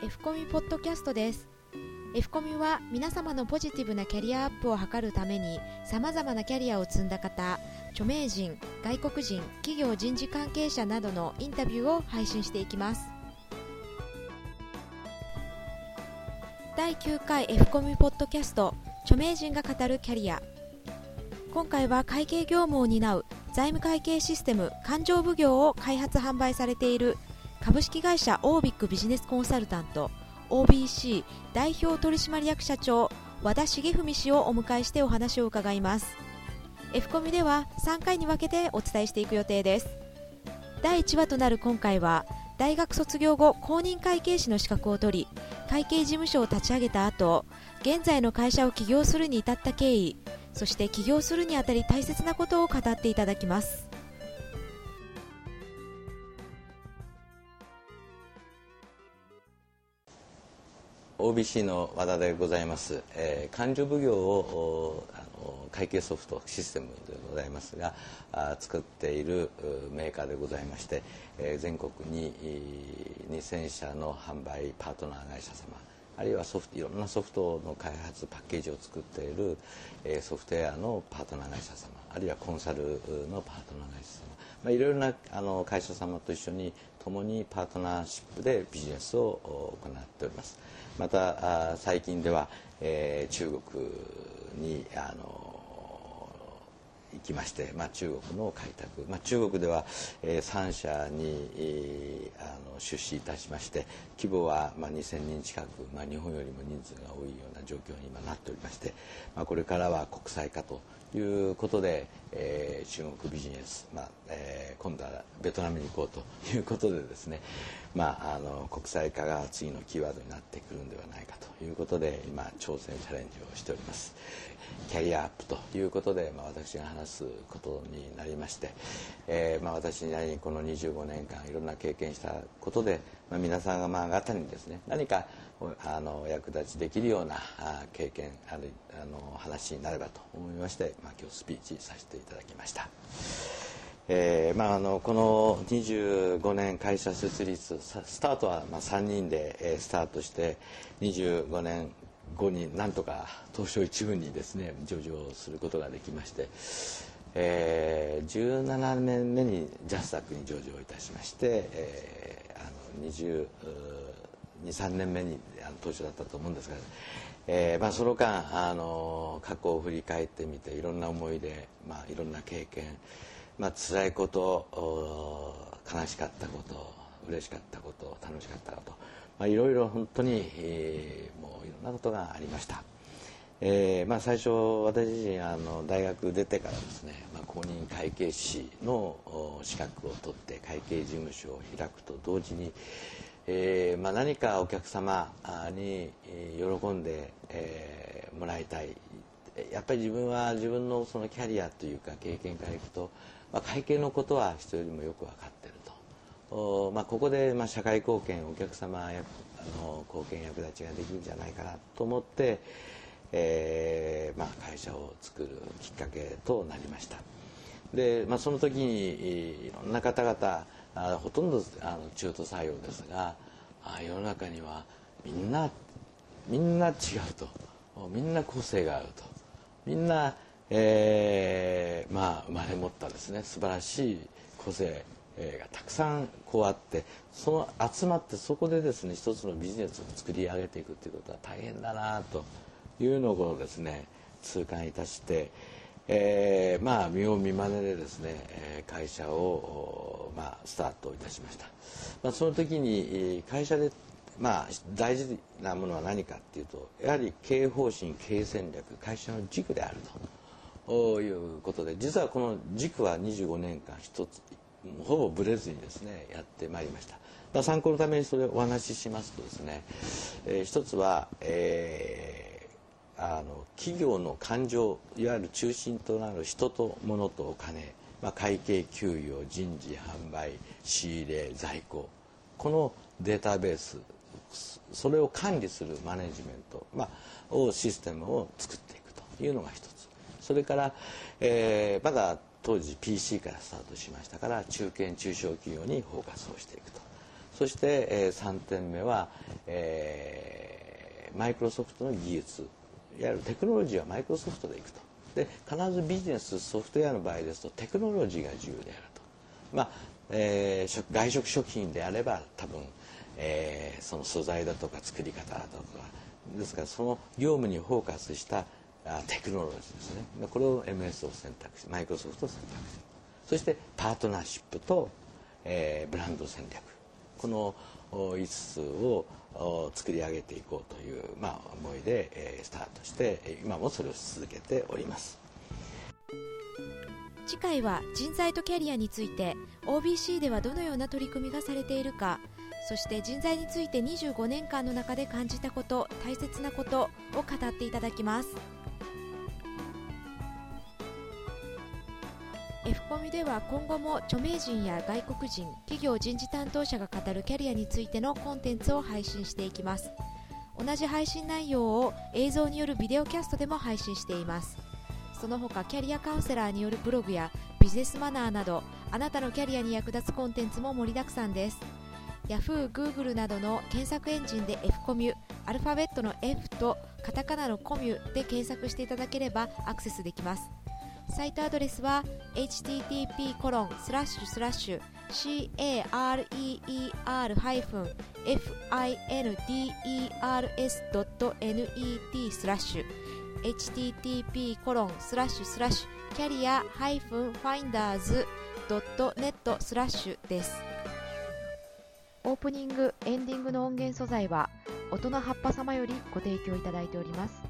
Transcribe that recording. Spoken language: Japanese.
F コミポッドキャストです。F コミは皆様のポジティブなキャリアアップを図るためにさまざまなキャリアを積んだ方著名人外国人企業人事関係者などのインタビューを配信していきます。第9回 F コミポッドキャスト著名人が語るキャリア。今回は会計業務を担う財務会計システム勘定奉行を開発販売されている株式会社オービックビジネスコンサルタント OBC 代表取締役社長和田重文氏をお迎えしてお話を伺います。F コミでは3回に分けてお伝えしていく予定です。第1話となる今回は大学卒業後公認会計士の資格を取り会計事務所を立ち上げた後現在の会社を起業するに至った経緯そして起業するにあたり大切なことを語っていただきます。OBC の和田でございます、えー、勘定奉行をあの会計ソフトシステムでございますがあ作っているメーカーでございまして、えー、全国に2000社の販売パートナー会社様あるいはソフトいろんなソフトの開発パッケージを作っている、えー、ソフトウェアのパートナー会社様あるいはコンサルのパートナー会社様、まあ、いろいろなあの会社様と一緒に共にパートナーシップでビジネスを行っております。また最近では、えー、中国にあの行きまして、まあ、中国の開拓、まあ、中国では、えー、3社に、えー、あの出資いたしまして規模は、まあ、2000人近く、まあ、日本よりも人数が多いような状況に今なっておりまして、まあ、これからは国際化ということで、えー、中国ビジネス、まあえー、今度はベトナムに行こうということでですね、まあ、あの国際化が次のキーワードになってくるんではないかということで今挑戦チャレンジをしておりますキャリアアップということで、まあ、私が話すことになりまして、えーまあ、私なりにこの25年間いろんな経験したことで、まあ、皆さん方にですね何かあの役立ちできるような経験あるあの話になればと思いまして、まあ、今日スピーチさせていただきました。えーまあ、あのこの25年会社設立スタートはまあ3人で、えー、スタートして25年後になんとか東証一部にですね上場することができまして、えー、17年目にジャスタックに上場いたしまして、えー、あの23年目にあの当初だったと思うんですが、えーまあ、その間あの過去を振り返ってみていろんな思い出、まあ、いろんな経験まあ辛いこと悲しかったこと嬉しかったこと楽しかったこと、まあ、いろいろ本当に、えー、もういろんなことがありました。えーまあ、最初私自身あの大学出てからですね、まあ、公認会計士の資格を取って会計事務所を開くと同時に、えーまあ、何かお客様に喜んで、えー、もらいたいやっぱり自分は自分のそのキャリアというか経験からいくとまあ、会計のことは人よりもよく分かってると、まあ、ここでまあ社会貢献お客様やあの貢献役立ちができるんじゃないかなと思って、えーまあ、会社を作るきっかけとなりました。で、まあ、その時にいろんな方々あほとんどあの中途採用ですがあ世の中にはみんなみんな違うと。みんな個性があると。みんなえー、まあ生まれ持ったですね。素晴らしい個性がたくさんこうあってその集まってそこでですね一つのビジネスを作り上げていくということは大変だなというのをですね痛感いたして、えー、まあ身を見まねでですね会社を、まあ、スタートいたしました、まあ、その時に会社でまあ大事なものは何かっていうとやはり経営方針経営戦略会社の軸であると。ということで実はこの軸は25年間一つほぼぶれずにですねやってまいりました、まあ、参考のためにそれをお話ししますとですね、えー、一つは、えー、あの企業の感情いわゆる中心となる人と物とお金、まあ、会計給与人事販売仕入れ在庫このデータベースそれを管理するマネジメント、まあ、をシステムを作っていくというのが一つ。それから、えー、まだ当時 PC からスタートしましたから中堅中小企業にフォーカスをしていくと。そして、えー、3点目は、えー、マイクロソフトの技術。いわゆるテクノロジーはマイクロソフトでいくと。で必ずビジネスソフトウェアの場合ですとテクノロジーが重要であると、まあえー、外食食品であれば多分、えー、その素材だとか作り方だとかですからその業務にフォーカスしたテクノロジーですね。これを MS を選択してマイクロソフトを選択するそしてパートナーシップと、えー、ブランド戦略。この5つを作り上げていこうという、まあ、思いで、えー、スタートして今もそれを続けております。次回は人材とキャリアについて OBC ではどのような取り組みがされているかそして人材について25年間の中で感じたこと大切なことを語っていただきます。F コミでは今後も著名人や外国人企業人事担当者が語るキャリアについてのコンテンツを配信していきます。同じ配信内容を映像によるビデオキャストでも配信しています。その他キャリアカウンセラーによるブログやビジネスマナーなどあなたのキャリアに役立つコンテンツも盛りだくさんです。Yahoo、Google などの検索エンジンで F コミュアルファベットの F とカタカナのコミュで検索していただければアクセスできます。サイトアドレスは http コロンスラッシュスラッシュ career-finders.net スラッシュ。http コロンスラッシュスラッシュキャリア -finders.net スラッシュです。オープニングエンディングの音源素材は音の葉っぱ様よりご提供いただいております。